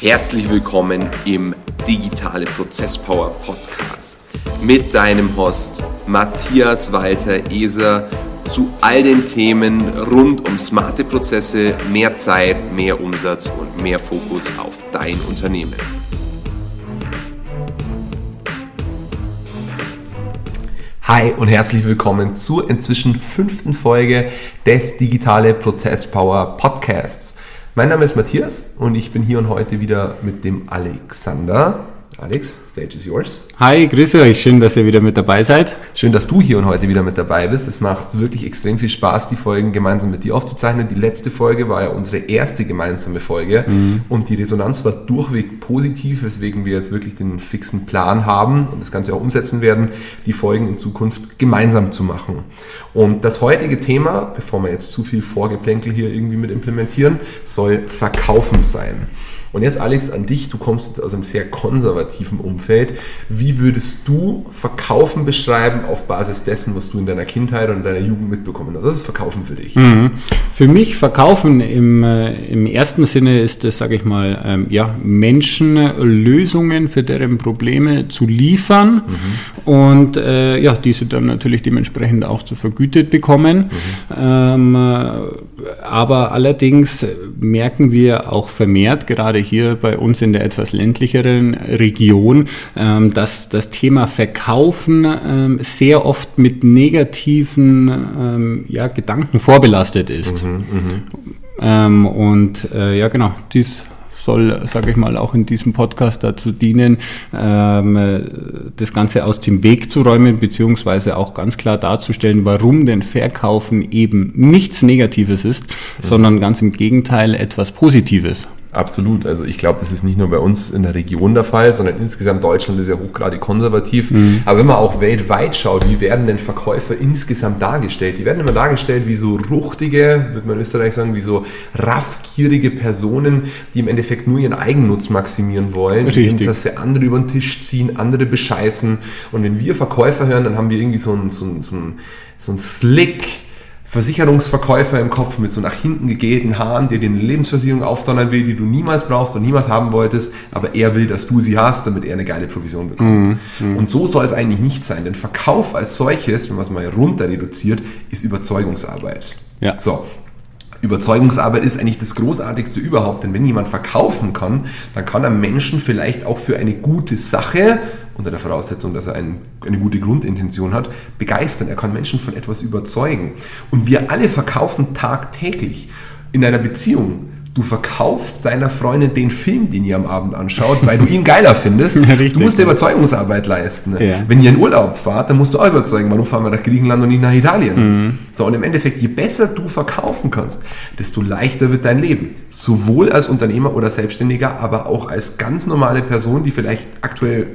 Herzlich willkommen im Digitale Prozesspower Podcast mit deinem Host Matthias Walter Eser zu all den Themen rund um smarte Prozesse, mehr Zeit, mehr Umsatz und mehr Fokus auf dein Unternehmen. Hi und herzlich willkommen zur inzwischen fünften Folge des Digitale Prozesspower Podcasts. Mein Name ist Matthias und ich bin hier und heute wieder mit dem Alexander. Alex, stage is yours. Hi, grüße euch. Schön, dass ihr wieder mit dabei seid. Schön, dass du hier und heute wieder mit dabei bist. Es macht wirklich extrem viel Spaß, die Folgen gemeinsam mit dir aufzuzeichnen. Die letzte Folge war ja unsere erste gemeinsame Folge mhm. und die Resonanz war durchweg positiv, weswegen wir jetzt wirklich den fixen Plan haben und das Ganze auch umsetzen werden, die Folgen in Zukunft gemeinsam zu machen. Und das heutige Thema, bevor wir jetzt zu viel Vorgeplänkel hier irgendwie mit implementieren, soll Verkaufen sein. Und jetzt, Alex, an dich. Du kommst jetzt aus einem sehr konservativen Umfeld. Wie würdest du Verkaufen beschreiben auf Basis dessen, was du in deiner Kindheit und in deiner Jugend mitbekommen hast? Was ist Verkaufen für dich? Mhm. Für mich Verkaufen im, äh, im ersten Sinne ist es, sage ich mal, ähm, ja, Menschen Lösungen für deren Probleme zu liefern mhm. und äh, ja, diese dann natürlich dementsprechend auch zu vergütet bekommen. Mhm. Ähm, äh, aber allerdings merken wir auch vermehrt, gerade gerade hier bei uns in der etwas ländlicheren Region, ähm, dass das Thema Verkaufen ähm, sehr oft mit negativen ähm, ja, Gedanken vorbelastet ist. Mhm, ähm, und äh, ja, genau, dies soll, sage ich mal, auch in diesem Podcast dazu dienen, ähm, das Ganze aus dem Weg zu räumen, beziehungsweise auch ganz klar darzustellen, warum denn Verkaufen eben nichts Negatives ist, mhm. sondern ganz im Gegenteil etwas Positives. Absolut. Also ich glaube, das ist nicht nur bei uns in der Region der Fall, sondern insgesamt Deutschland ist ja hochgradig konservativ. Mhm. Aber wenn man auch weltweit schaut, wie werden denn Verkäufer insgesamt dargestellt? Die werden immer dargestellt wie so ruchtige, würde man in Österreich sagen, wie so raffgierige Personen, die im Endeffekt nur ihren Eigennutz maximieren wollen, Richtig. dass sie andere über den Tisch ziehen, andere bescheißen. Und wenn wir Verkäufer hören, dann haben wir irgendwie so ein, so ein, so ein, so ein Slick, Versicherungsverkäufer im Kopf mit so nach hinten gegelten Haaren, der dir eine Lebensversicherung aufdonnern will, die du niemals brauchst und niemals haben wolltest, aber er will, dass du sie hast, damit er eine geile Provision bekommt. Mm, mm. Und so soll es eigentlich nicht sein, denn Verkauf als solches, wenn man es mal runter reduziert, ist Überzeugungsarbeit. Ja. So, Überzeugungsarbeit ist eigentlich das Großartigste überhaupt, denn wenn jemand verkaufen kann, dann kann er Menschen vielleicht auch für eine gute Sache, unter der Voraussetzung, dass er ein, eine gute Grundintention hat, begeistern. Er kann Menschen von etwas überzeugen. Und wir alle verkaufen tagtäglich. In einer Beziehung du verkaufst deiner Freundin den Film, den ihr am Abend anschaut, weil du ihn geiler findest. Ja, du musst dir Überzeugungsarbeit leisten. Ja. Wenn ihr in Urlaub fahrt, dann musst du auch überzeugen, warum fahren wir nach Griechenland und nicht nach Italien. Mhm. So, und im Endeffekt, je besser du verkaufen kannst, desto leichter wird dein Leben. Sowohl als Unternehmer oder Selbstständiger, aber auch als ganz normale Person, die vielleicht aktuell,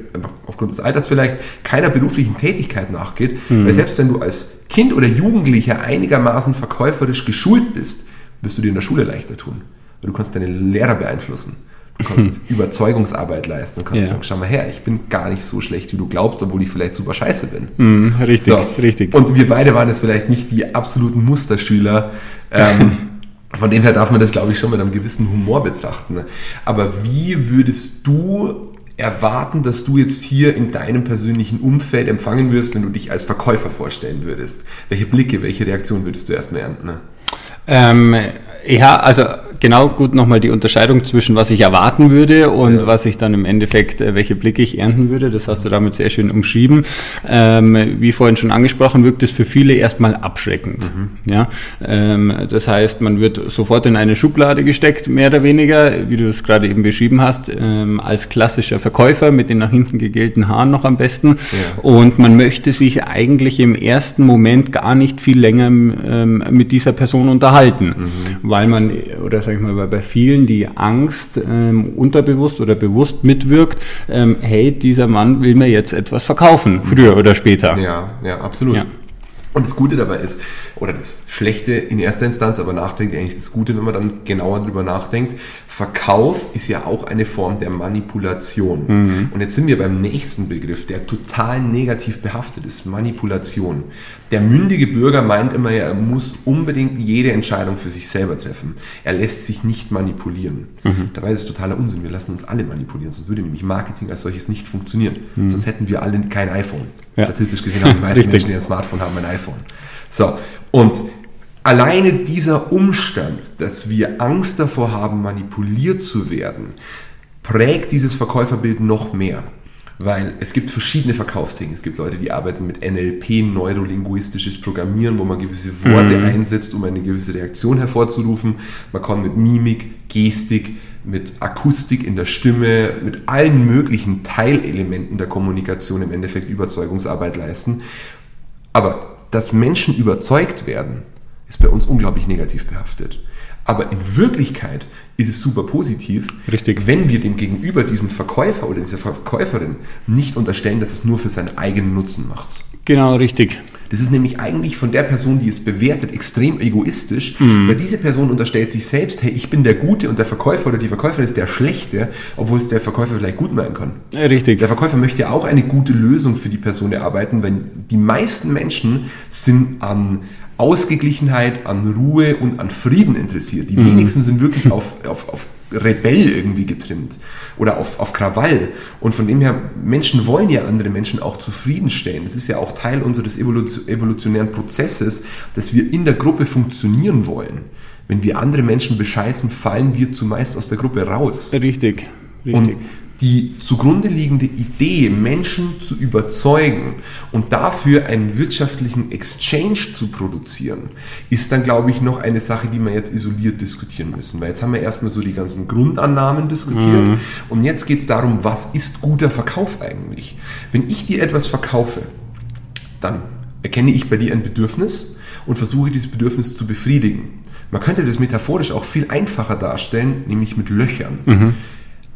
aufgrund des Alters vielleicht, keiner beruflichen Tätigkeit nachgeht. Mhm. Weil selbst wenn du als Kind oder Jugendlicher einigermaßen verkäuferisch geschult bist, wirst du dir in der Schule leichter tun du kannst deine Lehrer beeinflussen. Du kannst Überzeugungsarbeit leisten. Du kannst ja. sagen, schau mal her, ich bin gar nicht so schlecht, wie du glaubst, obwohl ich vielleicht super scheiße bin. Mm, richtig, so. richtig. Und wir beide waren jetzt vielleicht nicht die absoluten Musterschüler. Ähm, von dem her darf man das, glaube ich, schon mit einem gewissen Humor betrachten. Aber wie würdest du erwarten, dass du jetzt hier in deinem persönlichen Umfeld empfangen wirst, wenn du dich als Verkäufer vorstellen würdest? Welche Blicke, welche Reaktion würdest du erstmal ernten? Ähm, ja, also genau gut nochmal die Unterscheidung zwischen was ich erwarten würde und ja. was ich dann im Endeffekt, äh, welche Blicke ich ernten würde. Das hast du damit sehr schön umschrieben. Ähm, wie vorhin schon angesprochen, wirkt es für viele erstmal abschreckend. Mhm. Ja, ähm, das heißt, man wird sofort in eine Schublade gesteckt, mehr oder weniger, wie du es gerade eben beschrieben hast, ähm, als klassischer Verkäufer mit den nach hinten gegelten Haaren noch am besten. Ja. Und man möchte sich eigentlich im ersten Moment gar nicht viel länger ähm, mit dieser Person unterhalten, mhm. weil man oder sag ich mal, weil bei vielen die Angst ähm, unterbewusst oder bewusst mitwirkt, ähm, hey, dieser Mann will mir jetzt etwas verkaufen, früher oder später. Ja, ja, absolut. Ja. Und das Gute dabei ist, oder das Schlechte in erster Instanz, aber nachträglich eigentlich das Gute, wenn man dann genauer drüber nachdenkt, Verkauf ist ja auch eine Form der Manipulation. Mhm. Und jetzt sind wir beim nächsten Begriff, der total negativ behaftet ist, Manipulation. Der mündige Bürger meint immer, er muss unbedingt jede Entscheidung für sich selber treffen. Er lässt sich nicht manipulieren. Mhm. Dabei ist es totaler Unsinn, wir lassen uns alle manipulieren, sonst würde nämlich Marketing als solches nicht funktionieren. Mhm. Sonst hätten wir alle kein iPhone. Ja. Statistisch gesehen haben die meisten Menschen, die ein Smartphone haben, ein iPhone. So, und alleine dieser Umstand, dass wir Angst davor haben, manipuliert zu werden, prägt dieses Verkäuferbild noch mehr. Weil es gibt verschiedene Verkaufsdinge. Es gibt Leute, die arbeiten mit NLP, neurolinguistisches Programmieren, wo man gewisse Worte mhm. einsetzt, um eine gewisse Reaktion hervorzurufen. Man kann mit Mimik, Gestik, mit Akustik in der Stimme, mit allen möglichen Teilelementen der Kommunikation im Endeffekt Überzeugungsarbeit leisten. Aber dass Menschen überzeugt werden, ist bei uns unglaublich negativ behaftet. Aber in Wirklichkeit ist es super positiv, Richtig. wenn wir dem Gegenüber, diesem Verkäufer oder dieser Verkäuferin, nicht unterstellen, dass es nur für seinen eigenen Nutzen macht. Genau, richtig. Das ist nämlich eigentlich von der Person, die es bewertet, extrem egoistisch, mhm. weil diese Person unterstellt sich selbst, hey, ich bin der Gute und der Verkäufer oder die Verkäuferin ist der Schlechte, obwohl es der Verkäufer vielleicht gut meinen kann. Richtig. Der Verkäufer möchte ja auch eine gute Lösung für die Person erarbeiten, weil die meisten Menschen sind an Ausgeglichenheit, an Ruhe und an Frieden interessiert. Die mhm. wenigsten sind wirklich auf, auf, auf Rebell irgendwie getrimmt oder auf, auf Krawall. Und von dem her, Menschen wollen ja andere Menschen auch zufriedenstellen. Das ist ja auch Teil unseres evolutionären Prozesses, dass wir in der Gruppe funktionieren wollen. Wenn wir andere Menschen bescheißen, fallen wir zumeist aus der Gruppe raus. Richtig. Richtig. Und die zugrunde liegende Idee, Menschen zu überzeugen und dafür einen wirtschaftlichen Exchange zu produzieren, ist dann, glaube ich, noch eine Sache, die wir jetzt isoliert diskutieren müssen. Weil jetzt haben wir erstmal so die ganzen Grundannahmen diskutiert mhm. und jetzt geht es darum, was ist guter Verkauf eigentlich? Wenn ich dir etwas verkaufe, dann erkenne ich bei dir ein Bedürfnis und versuche dieses Bedürfnis zu befriedigen. Man könnte das metaphorisch auch viel einfacher darstellen, nämlich mit Löchern. Mhm.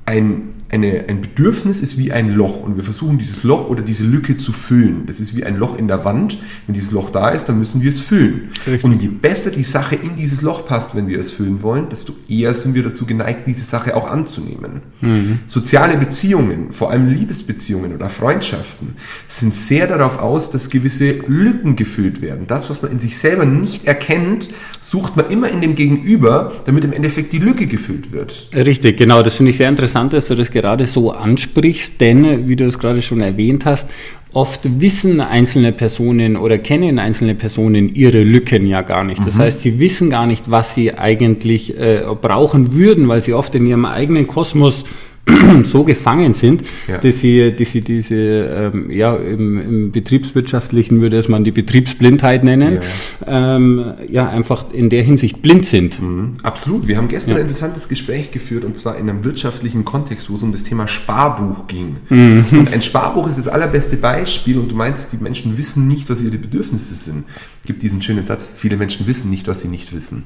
Ein eine, ein Bedürfnis ist wie ein Loch und wir versuchen dieses Loch oder diese Lücke zu füllen. Das ist wie ein Loch in der Wand. Wenn dieses Loch da ist, dann müssen wir es füllen. Richtig. Und je besser die Sache in dieses Loch passt, wenn wir es füllen wollen, desto eher sind wir dazu geneigt, diese Sache auch anzunehmen. Mhm. Soziale Beziehungen, vor allem Liebesbeziehungen oder Freundschaften, sind sehr darauf aus, dass gewisse Lücken gefüllt werden. Das, was man in sich selber nicht erkennt, sucht man immer in dem Gegenüber, damit im Endeffekt die Lücke gefüllt wird. Richtig, genau. Das finde ich sehr interessant, dass du das gerade so ansprichst, denn, wie du es gerade schon erwähnt hast, oft wissen einzelne Personen oder kennen einzelne Personen ihre Lücken ja gar nicht. Das mhm. heißt, sie wissen gar nicht, was sie eigentlich äh, brauchen würden, weil sie oft in ihrem eigenen Kosmos so gefangen sind, ja. dass, sie, dass sie diese, ähm, ja, im, im, betriebswirtschaftlichen würde es man die Betriebsblindheit nennen, ja. Ähm, ja, einfach in der Hinsicht blind sind. Mhm. Absolut. Wir haben gestern ja. ein interessantes Gespräch geführt und zwar in einem wirtschaftlichen Kontext, wo es um das Thema Sparbuch ging. Mhm. Und ein Sparbuch ist das allerbeste Beispiel und du meintest, die Menschen wissen nicht, was ihre Bedürfnisse sind. Gibt diesen schönen Satz, viele Menschen wissen nicht, was sie nicht wissen.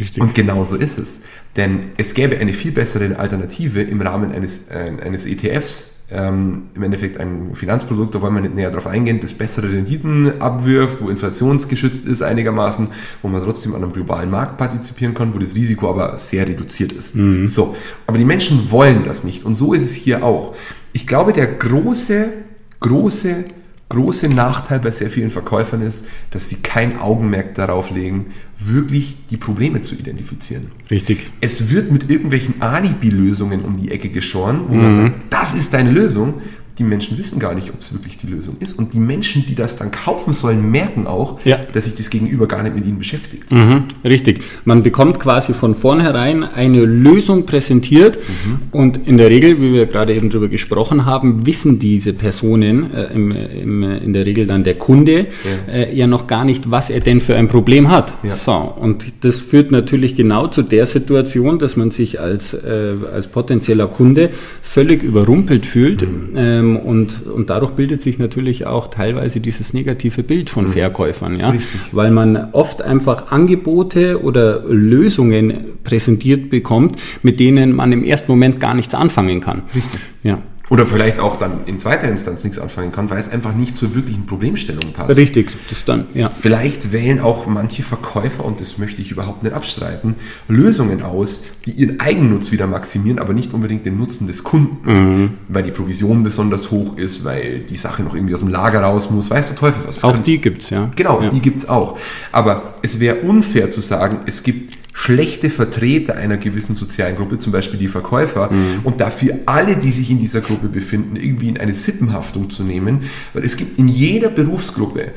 Richtig. Und genau so ist es. Denn es gäbe eine viel bessere Alternative im Rahmen eines, äh, eines ETFs, ähm, im Endeffekt ein Finanzprodukt, da wollen wir nicht näher drauf eingehen, das bessere Renditen abwirft, wo inflationsgeschützt ist einigermaßen, wo man trotzdem an einem globalen Markt partizipieren kann, wo das Risiko aber sehr reduziert ist. Mhm. So, aber die Menschen wollen das nicht und so ist es hier auch. Ich glaube, der große, große große Nachteil bei sehr vielen Verkäufern ist, dass sie kein Augenmerk darauf legen, wirklich die Probleme zu identifizieren. Richtig. Es wird mit irgendwelchen Alibi-Lösungen um die Ecke geschoren, wo mhm. man sagt, das ist deine Lösung, die Menschen wissen gar nicht, ob es wirklich die Lösung ist. Und die Menschen, die das dann kaufen sollen, merken auch, ja. dass sich das Gegenüber gar nicht mit ihnen beschäftigt. Mhm, richtig. Man bekommt quasi von vornherein eine Lösung präsentiert mhm. und in der Regel, wie wir gerade eben darüber gesprochen haben, wissen diese Personen, äh, im, im, in der Regel dann der Kunde, ja. Äh, ja. noch gar nicht, was er denn für ein Problem hat. Ja. So, und das führt natürlich genau zu der Situation, dass man sich als, äh, als potenzieller Kunde völlig überrumpelt fühlt. Mhm. Ähm, ähm, und, und dadurch bildet sich natürlich auch teilweise dieses negative Bild von mhm. Verkäufern, ja? weil man oft einfach Angebote oder Lösungen präsentiert bekommt, mit denen man im ersten Moment gar nichts anfangen kann. Richtig. Ja. Oder vielleicht auch dann in zweiter Instanz nichts anfangen kann, weil es einfach nicht zur wirklichen Problemstellung passt. Richtig, das dann, ja. Vielleicht wählen auch manche Verkäufer, und das möchte ich überhaupt nicht abstreiten, Lösungen aus, die ihren Eigennutz wieder maximieren, aber nicht unbedingt den Nutzen des Kunden, mhm. weil die Provision besonders hoch ist, weil die Sache noch irgendwie aus dem Lager raus muss, weißt du Teufel was. Auch die gibt's, ja. Genau, ja. die gibt's auch. Aber es wäre unfair zu sagen, es gibt schlechte Vertreter einer gewissen sozialen Gruppe, zum Beispiel die Verkäufer, mhm. und dafür alle, die sich in dieser Gruppe befinden, irgendwie in eine Sippenhaftung zu nehmen, weil es gibt in jeder Berufsgruppe,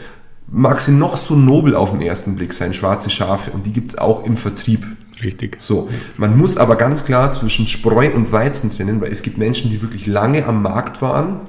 mag sie noch so nobel auf den ersten Blick sein, schwarze Schafe, und die gibt es auch im Vertrieb. Richtig. So, man muss aber ganz klar zwischen Spreu und Weizen trennen, weil es gibt Menschen, die wirklich lange am Markt waren,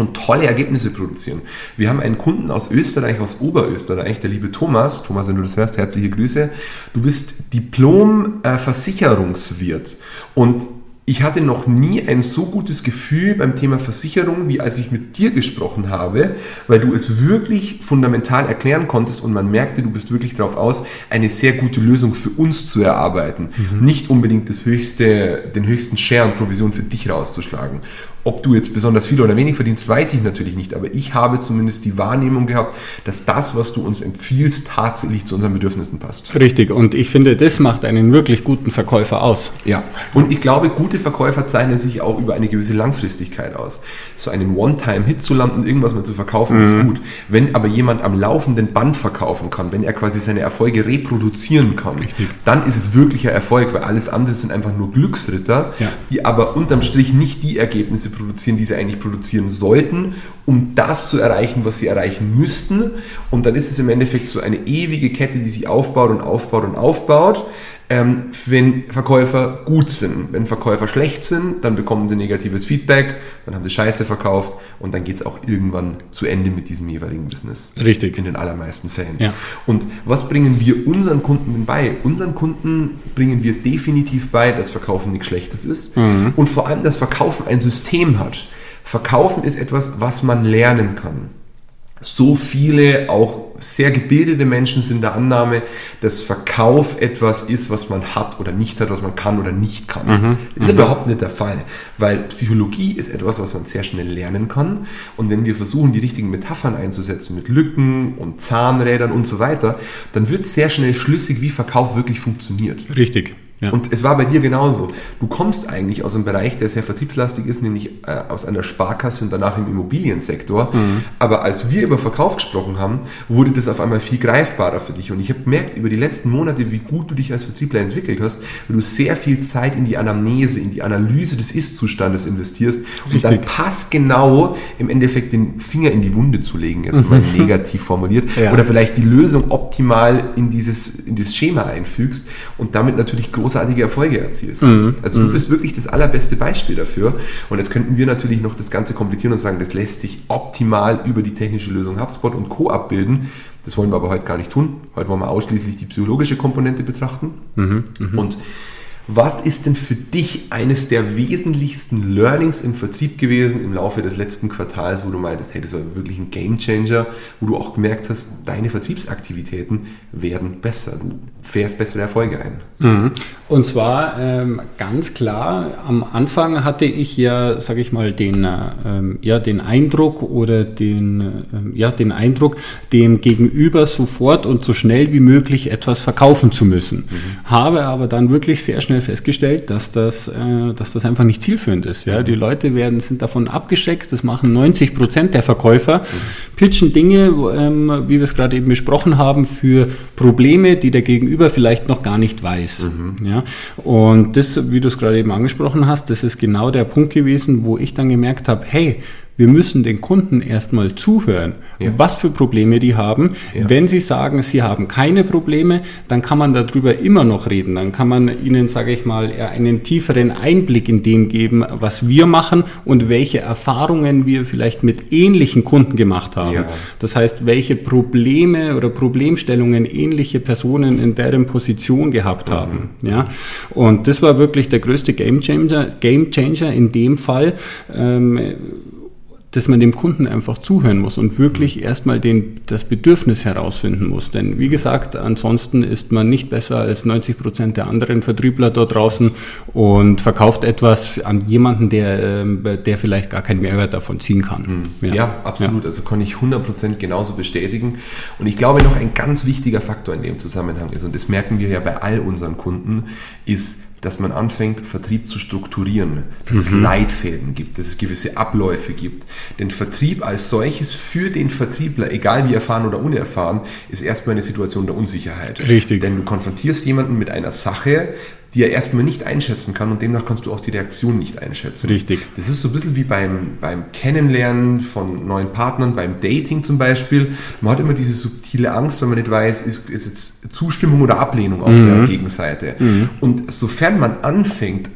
und tolle Ergebnisse produzieren. Wir haben einen Kunden aus Österreich, aus Oberösterreich, der liebe Thomas. Thomas, wenn du das hörst, herzliche Grüße. Du bist Diplom-Versicherungswirt und ich hatte noch nie ein so gutes Gefühl beim Thema Versicherung, wie als ich mit dir gesprochen habe, weil du es wirklich fundamental erklären konntest und man merkte, du bist wirklich darauf aus, eine sehr gute Lösung für uns zu erarbeiten. Mhm. Nicht unbedingt das höchste, den höchsten Share und Provision für dich rauszuschlagen. Ob du jetzt besonders viel oder wenig verdienst, weiß ich natürlich nicht, aber ich habe zumindest die Wahrnehmung gehabt, dass das, was du uns empfiehlst, tatsächlich zu unseren Bedürfnissen passt. Richtig, und ich finde, das macht einen wirklich guten Verkäufer aus. Ja, und ich glaube, gute Verkäufer zeichnen sich auch über eine gewisse Langfristigkeit aus. So einen One-Time-Hit zu landen, irgendwas mal zu verkaufen, mhm. ist gut. Wenn aber jemand am laufenden Band verkaufen kann, wenn er quasi seine Erfolge reproduzieren kann, Richtig. dann ist es wirklicher Erfolg, weil alles andere sind einfach nur Glücksritter, ja. die aber unterm Strich nicht die Ergebnisse produzieren, die sie eigentlich produzieren sollten, um das zu erreichen, was sie erreichen müssten. Und dann ist es im Endeffekt so eine ewige Kette, die sich aufbaut und aufbaut und aufbaut. Ähm, wenn Verkäufer gut sind. Wenn Verkäufer schlecht sind, dann bekommen sie negatives Feedback, dann haben sie Scheiße verkauft und dann geht es auch irgendwann zu Ende mit diesem jeweiligen Business. Richtig. In den allermeisten Fällen. Ja. Und was bringen wir unseren Kunden denn bei? Unseren Kunden bringen wir definitiv bei, dass Verkaufen nichts Schlechtes ist mhm. und vor allem, dass Verkaufen ein System hat. Verkaufen ist etwas, was man lernen kann so viele, auch sehr gebildete Menschen sind der Annahme, dass Verkauf etwas ist, was man hat oder nicht hat, was man kann oder nicht kann. Mhm. Das ist mhm. überhaupt nicht der Fall, weil Psychologie ist etwas, was man sehr schnell lernen kann. Und wenn wir versuchen, die richtigen Metaphern einzusetzen mit Lücken und Zahnrädern und so weiter, dann wird sehr schnell schlüssig, wie Verkauf wirklich funktioniert. Richtig. Ja. Und es war bei dir genauso. Du kommst eigentlich aus einem Bereich, der sehr vertriebslastig ist, nämlich äh, aus einer Sparkasse und danach im Immobiliensektor. Mhm. Aber als wir über Verkauf gesprochen haben, wurde das auf einmal viel greifbarer für dich. Und ich habe gemerkt über die letzten Monate, wie gut du dich als Vertriebler entwickelt hast, weil du sehr viel Zeit in die Anamnese, in die Analyse des Ist-Zustandes investierst Richtig. und dann passgenau im Endeffekt den Finger in die Wunde zu legen, jetzt mal negativ formuliert, ja. oder vielleicht die Lösung optimal in dieses, in dieses Schema einfügst und damit natürlich groß großartige Erfolge erzielst. Mhm. Also du mhm. bist wirklich das allerbeste Beispiel dafür. Und jetzt könnten wir natürlich noch das Ganze komplizieren und sagen, das lässt sich optimal über die technische Lösung HubSpot und Co. abbilden. Das wollen wir aber heute gar nicht tun. Heute wollen wir ausschließlich die psychologische Komponente betrachten. Mhm. Mhm. Und was ist denn für dich eines der wesentlichsten Learnings im Vertrieb gewesen im Laufe des letzten Quartals, wo du meintest, hey, das war wirklich ein Gamechanger, wo du auch gemerkt hast, deine Vertriebsaktivitäten werden besser, du fährst bessere Erfolge ein? Mhm. Und zwar ähm, ganz klar, am Anfang hatte ich ja, sage ich mal, den, ähm, ja, den Eindruck oder den, ähm, ja, den Eindruck, dem Gegenüber sofort und so schnell wie möglich etwas verkaufen zu müssen. Mhm. Habe aber dann wirklich sehr schnell festgestellt, dass das, äh, dass das einfach nicht zielführend ist. Ja? Die Leute werden, sind davon abgeschreckt, das machen 90 Prozent der Verkäufer, mhm. pitchen Dinge, ähm, wie wir es gerade eben besprochen haben, für Probleme, die der Gegenüber vielleicht noch gar nicht weiß. Mhm. Ja? Und das, wie du es gerade eben angesprochen hast, das ist genau der Punkt gewesen, wo ich dann gemerkt habe, hey, wir müssen den Kunden erstmal zuhören, ja. was für Probleme die haben. Ja. Wenn sie sagen, sie haben keine Probleme, dann kann man darüber immer noch reden. Dann kann man ihnen, sage ich mal, einen tieferen Einblick in dem geben, was wir machen und welche Erfahrungen wir vielleicht mit ähnlichen Kunden gemacht haben. Ja. Das heißt, welche Probleme oder Problemstellungen ähnliche Personen in deren Position gehabt mhm. haben. Ja? Und das war wirklich der größte Game Changer, Game Changer in dem Fall. Ähm, dass man dem Kunden einfach zuhören muss und wirklich erstmal den, das Bedürfnis herausfinden muss. Denn wie gesagt, ansonsten ist man nicht besser als 90 Prozent der anderen Vertriebler dort draußen und verkauft etwas an jemanden, der, ähm, der vielleicht gar keinen Mehrwert davon ziehen kann. Mhm. Ja, ja absolut. Ja. Also kann ich 100 Prozent genauso bestätigen. Und ich glaube, noch ein ganz wichtiger Faktor in dem Zusammenhang ist, und das merken wir ja bei all unseren Kunden, ist, dass man anfängt, Vertrieb zu strukturieren, dass mhm. es Leitfäden gibt, dass es gewisse Abläufe gibt. Denn Vertrieb als solches für den Vertriebler, egal wie erfahren oder unerfahren, ist erstmal eine Situation der Unsicherheit. Richtig. Denn du konfrontierst jemanden mit einer Sache, die er erstmal nicht einschätzen kann und demnach kannst du auch die Reaktion nicht einschätzen. Richtig. Das ist so ein bisschen wie beim, beim Kennenlernen von neuen Partnern, beim Dating zum Beispiel. Man hat immer diese subtile Angst, wenn man nicht weiß, ist, ist jetzt Zustimmung oder Ablehnung auf mhm. der Gegenseite. Mhm. Und sofern man anfängt,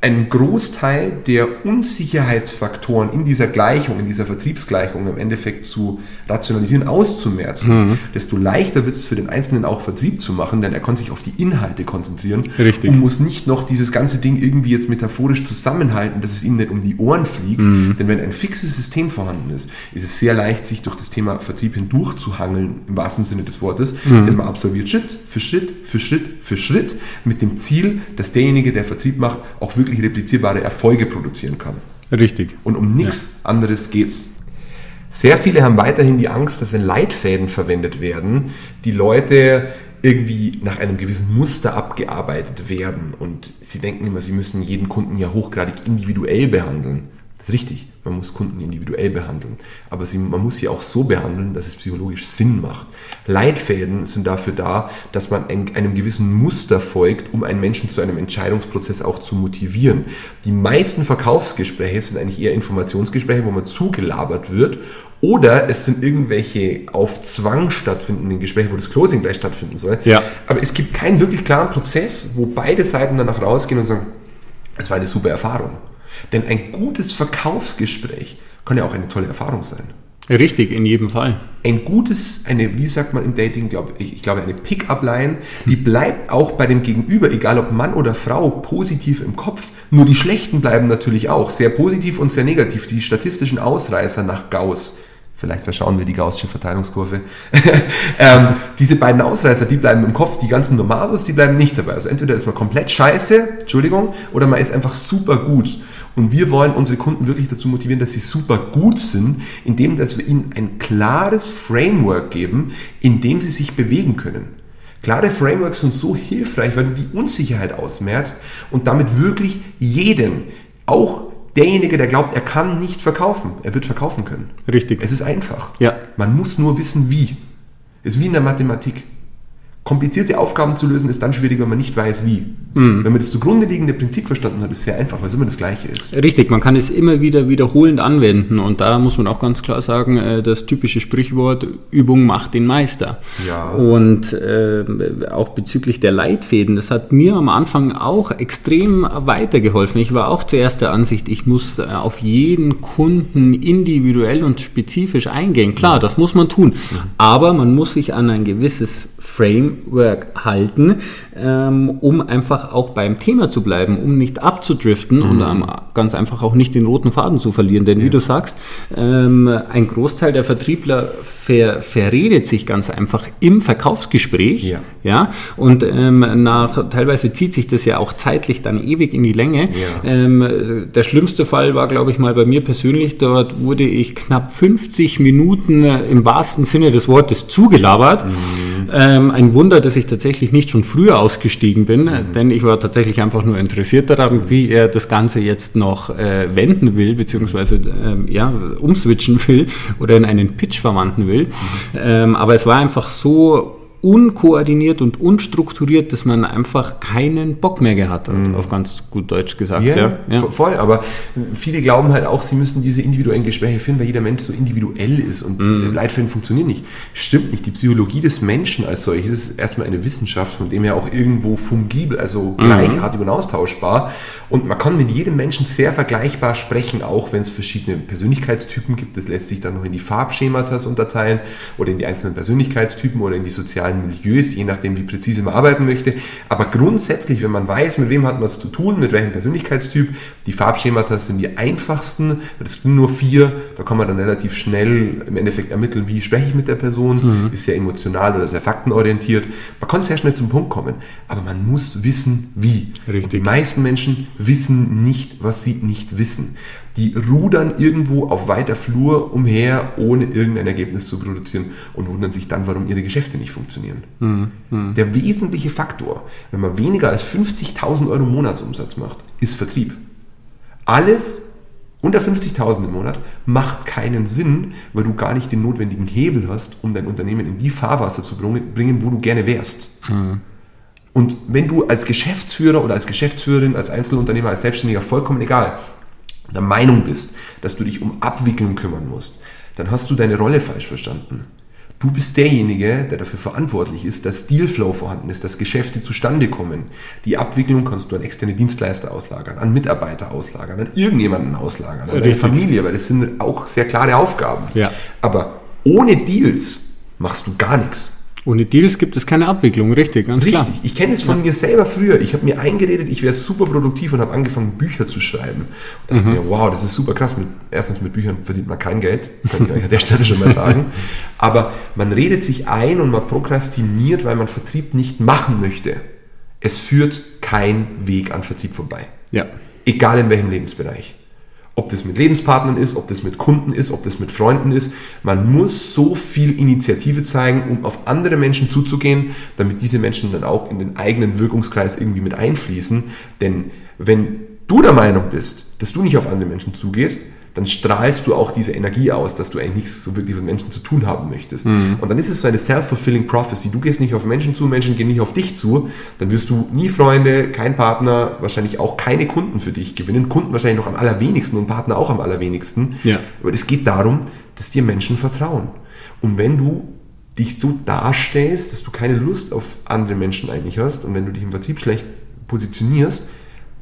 einen Großteil der Unsicherheitsfaktoren in dieser Gleichung, in dieser Vertriebsgleichung im Endeffekt zu rationalisieren, auszumerzen, mhm. desto leichter wird es für den Einzelnen auch Vertrieb zu machen, denn er kann sich auf die Inhalte konzentrieren Richtig. und muss nicht noch dieses ganze Ding irgendwie jetzt metaphorisch zusammenhalten, dass es ihm nicht um die Ohren fliegt. Mhm. Denn wenn ein fixes System vorhanden ist, ist es sehr leicht, sich durch das Thema Vertrieb hindurchzuhangeln, im wahrsten Sinne des Wortes, mhm. denn man absolviert Schritt für Schritt für Schritt für Schritt mit dem Ziel, dass derjenige, der Vertrieb macht, auch wirklich wirklich replizierbare Erfolge produzieren kann. Richtig. Und um nichts ja. anderes geht's. Sehr viele haben weiterhin die Angst, dass wenn Leitfäden verwendet werden, die Leute irgendwie nach einem gewissen Muster abgearbeitet werden und sie denken immer, sie müssen jeden Kunden ja hochgradig individuell behandeln. Das ist richtig, man muss Kunden individuell behandeln. Aber sie, man muss sie auch so behandeln, dass es psychologisch Sinn macht. Leitfäden sind dafür da, dass man einem gewissen Muster folgt, um einen Menschen zu einem Entscheidungsprozess auch zu motivieren. Die meisten Verkaufsgespräche sind eigentlich eher Informationsgespräche, wo man zugelabert wird. Oder es sind irgendwelche auf Zwang stattfindenden Gespräche, wo das Closing gleich stattfinden soll. Ja. Aber es gibt keinen wirklich klaren Prozess, wo beide Seiten danach rausgehen und sagen, es war eine super Erfahrung. Denn ein gutes Verkaufsgespräch kann ja auch eine tolle Erfahrung sein. Richtig, in jedem Fall. Ein gutes, eine, wie sagt man im Dating, glaub, ich, ich glaube, eine Pick-up-Line, die bleibt auch bei dem Gegenüber, egal ob Mann oder Frau, positiv im Kopf. Nur die schlechten bleiben natürlich auch, sehr positiv und sehr negativ. Die statistischen Ausreißer nach Gauss, vielleicht verschauen wir die Gaußsche Verteilungskurve, ähm, diese beiden Ausreißer, die bleiben im Kopf, die ganzen Normalos, die bleiben nicht dabei. Also entweder ist man komplett scheiße, Entschuldigung, oder man ist einfach super gut. Und wir wollen unsere Kunden wirklich dazu motivieren, dass sie super gut sind, indem dass wir ihnen ein klares Framework geben, in dem sie sich bewegen können. Klare Frameworks sind so hilfreich, weil du die Unsicherheit ausmerzt und damit wirklich jeden, auch derjenige, der glaubt, er kann nicht verkaufen, er wird verkaufen können. Richtig. Es ist einfach. Ja. Man muss nur wissen, wie. Es ist wie in der Mathematik. Komplizierte Aufgaben zu lösen ist dann schwierig, wenn man nicht weiß, wie. Mhm. Wenn man das zugrunde liegende Prinzip verstanden hat, ist es sehr einfach, weil es immer das Gleiche ist. Richtig, man kann es immer wieder wiederholend anwenden und da muss man auch ganz klar sagen, äh, das typische Sprichwort, Übung macht den Meister. Ja. Und äh, auch bezüglich der Leitfäden, das hat mir am Anfang auch extrem weitergeholfen. Ich war auch zuerst der Ansicht, ich muss äh, auf jeden Kunden individuell und spezifisch eingehen. Klar, das muss man tun, mhm. aber man muss sich an ein gewisses Framework halten, ähm, um einfach auch beim Thema zu bleiben, um nicht abzudriften mhm. und ähm, ganz einfach auch nicht den roten Faden zu verlieren. Denn ja. wie du sagst, ähm, ein Großteil der Vertriebler ver verredet sich ganz einfach im Verkaufsgespräch. Ja. ja? Und ähm, nach, teilweise zieht sich das ja auch zeitlich dann ewig in die Länge. Ja. Ähm, der schlimmste Fall war, glaube ich, mal bei mir persönlich. Dort wurde ich knapp 50 Minuten im wahrsten Sinne des Wortes zugelabert. Mhm. Ähm, ein Wunder, dass ich tatsächlich nicht schon früher ausgestiegen bin, mhm. denn ich war tatsächlich einfach nur interessiert daran, wie er das Ganze jetzt noch äh, wenden will, beziehungsweise äh, ja, umswitchen will oder in einen Pitch verwandeln will. Mhm. Ähm, aber es war einfach so unkoordiniert und unstrukturiert, dass man einfach keinen Bock mehr gehabt hat, mhm. auf ganz gut Deutsch gesagt. Ja, ja, ja, voll, aber viele glauben halt auch, sie müssen diese individuellen Gespräche führen, weil jeder Mensch so individuell ist und mhm. Leitfäden funktionieren nicht. Stimmt nicht. Die Psychologie des Menschen als solches ist erstmal eine Wissenschaft, von dem her auch irgendwo fungibel, also mhm. gleichartig und austauschbar. Und man kann mit jedem Menschen sehr vergleichbar sprechen, auch wenn es verschiedene Persönlichkeitstypen gibt. Das lässt sich dann noch in die Farbschematas unterteilen oder in die einzelnen Persönlichkeitstypen oder in die sozialen sozialen Milieus, je nachdem, wie präzise man arbeiten möchte. Aber grundsätzlich, wenn man weiß, mit wem hat man es zu tun, mit welchem Persönlichkeitstyp, die Farbschemata sind die einfachsten. Das sind nur vier. Da kann man dann relativ schnell im Endeffekt ermitteln, wie spreche ich mit der Person, mhm. ist sehr emotional oder sehr faktenorientiert. Man kann sehr schnell zum Punkt kommen. Aber man muss wissen, wie. Richtig. Und die meisten Menschen wissen nicht, was sie nicht wissen die rudern irgendwo auf weiter Flur umher, ohne irgendein Ergebnis zu produzieren und wundern sich dann, warum ihre Geschäfte nicht funktionieren. Mhm. Mhm. Der wesentliche Faktor, wenn man weniger als 50.000 Euro Monatsumsatz macht, ist Vertrieb. Alles unter 50.000 im Monat macht keinen Sinn, weil du gar nicht den notwendigen Hebel hast, um dein Unternehmen in die Fahrwasser zu bringen, wo du gerne wärst. Mhm. Und wenn du als Geschäftsführer oder als Geschäftsführerin, als Einzelunternehmer, als Selbstständiger, vollkommen egal, der Meinung bist, dass du dich um Abwicklung kümmern musst, dann hast du deine Rolle falsch verstanden. Du bist derjenige, der dafür verantwortlich ist, dass Dealflow vorhanden ist, dass Geschäfte zustande kommen. Die Abwicklung kannst du an externe Dienstleister auslagern, an Mitarbeiter auslagern, an irgendjemanden auslagern, an deine Familie, weil das sind auch sehr klare Aufgaben. Ja. Aber ohne Deals machst du gar nichts. Ohne Deals gibt es keine Abwicklung, richtig, ganz richtig. klar. Ich kenne es von ja. mir selber früher. Ich habe mir eingeredet, ich wäre super produktiv und habe angefangen, Bücher zu schreiben. Und dachte mhm. mir, wow, das ist super krass. Mit, erstens mit Büchern verdient man kein Geld, kann ich euch an der Stelle schon mal sagen. Aber man redet sich ein und man prokrastiniert, weil man Vertrieb nicht machen möchte. Es führt kein Weg an Vertrieb vorbei. Ja. Egal in welchem Lebensbereich. Ob das mit Lebenspartnern ist, ob das mit Kunden ist, ob das mit Freunden ist. Man muss so viel Initiative zeigen, um auf andere Menschen zuzugehen, damit diese Menschen dann auch in den eigenen Wirkungskreis irgendwie mit einfließen. Denn wenn du der Meinung bist, dass du nicht auf andere Menschen zugehst, dann strahlst du auch diese Energie aus, dass du eigentlich nichts so wirklich mit Menschen zu tun haben möchtest. Mhm. Und dann ist es so eine self-fulfilling prophecy. Du gehst nicht auf Menschen zu, Menschen gehen nicht auf dich zu, dann wirst du nie Freunde, kein Partner, wahrscheinlich auch keine Kunden für dich gewinnen. Kunden wahrscheinlich noch am allerwenigsten und Partner auch am allerwenigsten. Ja. Aber es geht darum, dass dir Menschen vertrauen. Und wenn du dich so darstellst, dass du keine Lust auf andere Menschen eigentlich hast und wenn du dich im Vertrieb schlecht positionierst,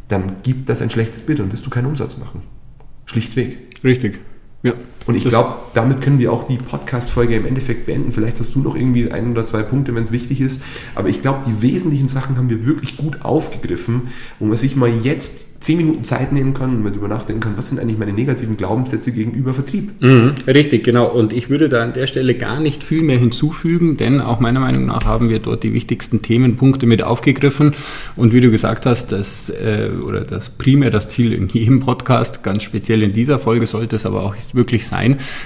dann gibt das ein schlechtes Bild und wirst du keinen Umsatz machen. Schlichtweg. Richtig. Ja. Und ich glaube, damit können wir auch die Podcast-Folge im Endeffekt beenden. Vielleicht hast du noch irgendwie ein oder zwei Punkte, wenn es wichtig ist. Aber ich glaube, die wesentlichen Sachen haben wir wirklich gut aufgegriffen, wo man sich mal jetzt zehn Minuten Zeit nehmen kann und mal darüber nachdenken kann, was sind eigentlich meine negativen Glaubenssätze gegenüber Vertrieb. Mhm, richtig, genau. Und ich würde da an der Stelle gar nicht viel mehr hinzufügen, denn auch meiner Meinung nach haben wir dort die wichtigsten Themenpunkte mit aufgegriffen. Und wie du gesagt hast, das äh, oder das primär das Ziel in jedem Podcast, ganz speziell in dieser Folge sollte es aber auch wirklich sein,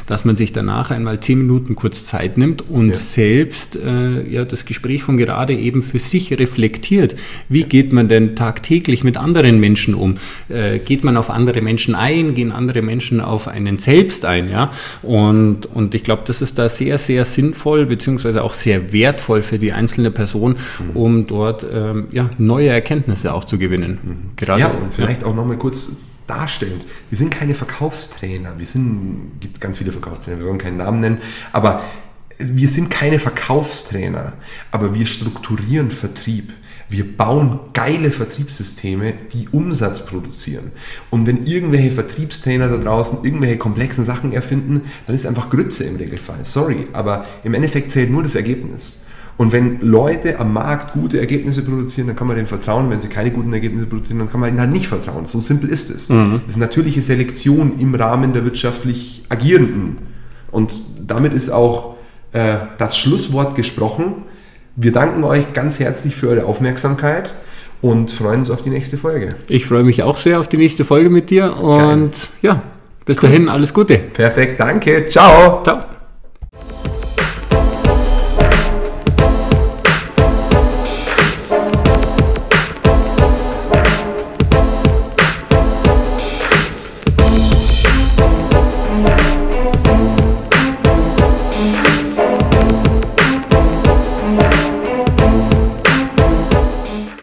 dass man sich danach einmal zehn Minuten kurz Zeit nimmt und ja. selbst äh, ja das Gespräch von gerade eben für sich reflektiert. Wie geht man denn tagtäglich mit anderen Menschen um? Äh, geht man auf andere Menschen ein? Gehen andere Menschen auf einen selbst ein? Ja? Und, und ich glaube, das ist da sehr, sehr sinnvoll, beziehungsweise auch sehr wertvoll für die einzelne Person, mhm. um dort ähm, ja, neue Erkenntnisse auch zu gewinnen. Mhm. Gerade, ja, und vielleicht ja. auch nochmal kurz darstellend. Wir sind keine Verkaufstrainer. Wir sind, gibt ganz viele Verkaufstrainer, wir wollen keinen Namen nennen, aber wir sind keine Verkaufstrainer, aber wir strukturieren Vertrieb. Wir bauen geile Vertriebssysteme, die Umsatz produzieren. Und wenn irgendwelche Vertriebstrainer da draußen irgendwelche komplexen Sachen erfinden, dann ist einfach Grütze im Regelfall. Sorry, aber im Endeffekt zählt nur das Ergebnis. Und wenn Leute am Markt gute Ergebnisse produzieren, dann kann man denen vertrauen. Wenn sie keine guten Ergebnisse produzieren, dann kann man ihnen halt nicht vertrauen. So simpel ist es. Mhm. Das ist natürliche Selektion im Rahmen der wirtschaftlich Agierenden. Und damit ist auch äh, das Schlusswort gesprochen. Wir danken euch ganz herzlich für eure Aufmerksamkeit und freuen uns auf die nächste Folge. Ich freue mich auch sehr auf die nächste Folge mit dir und Geil. ja, bis dahin alles Gute. Perfekt, danke. Ciao. Ciao.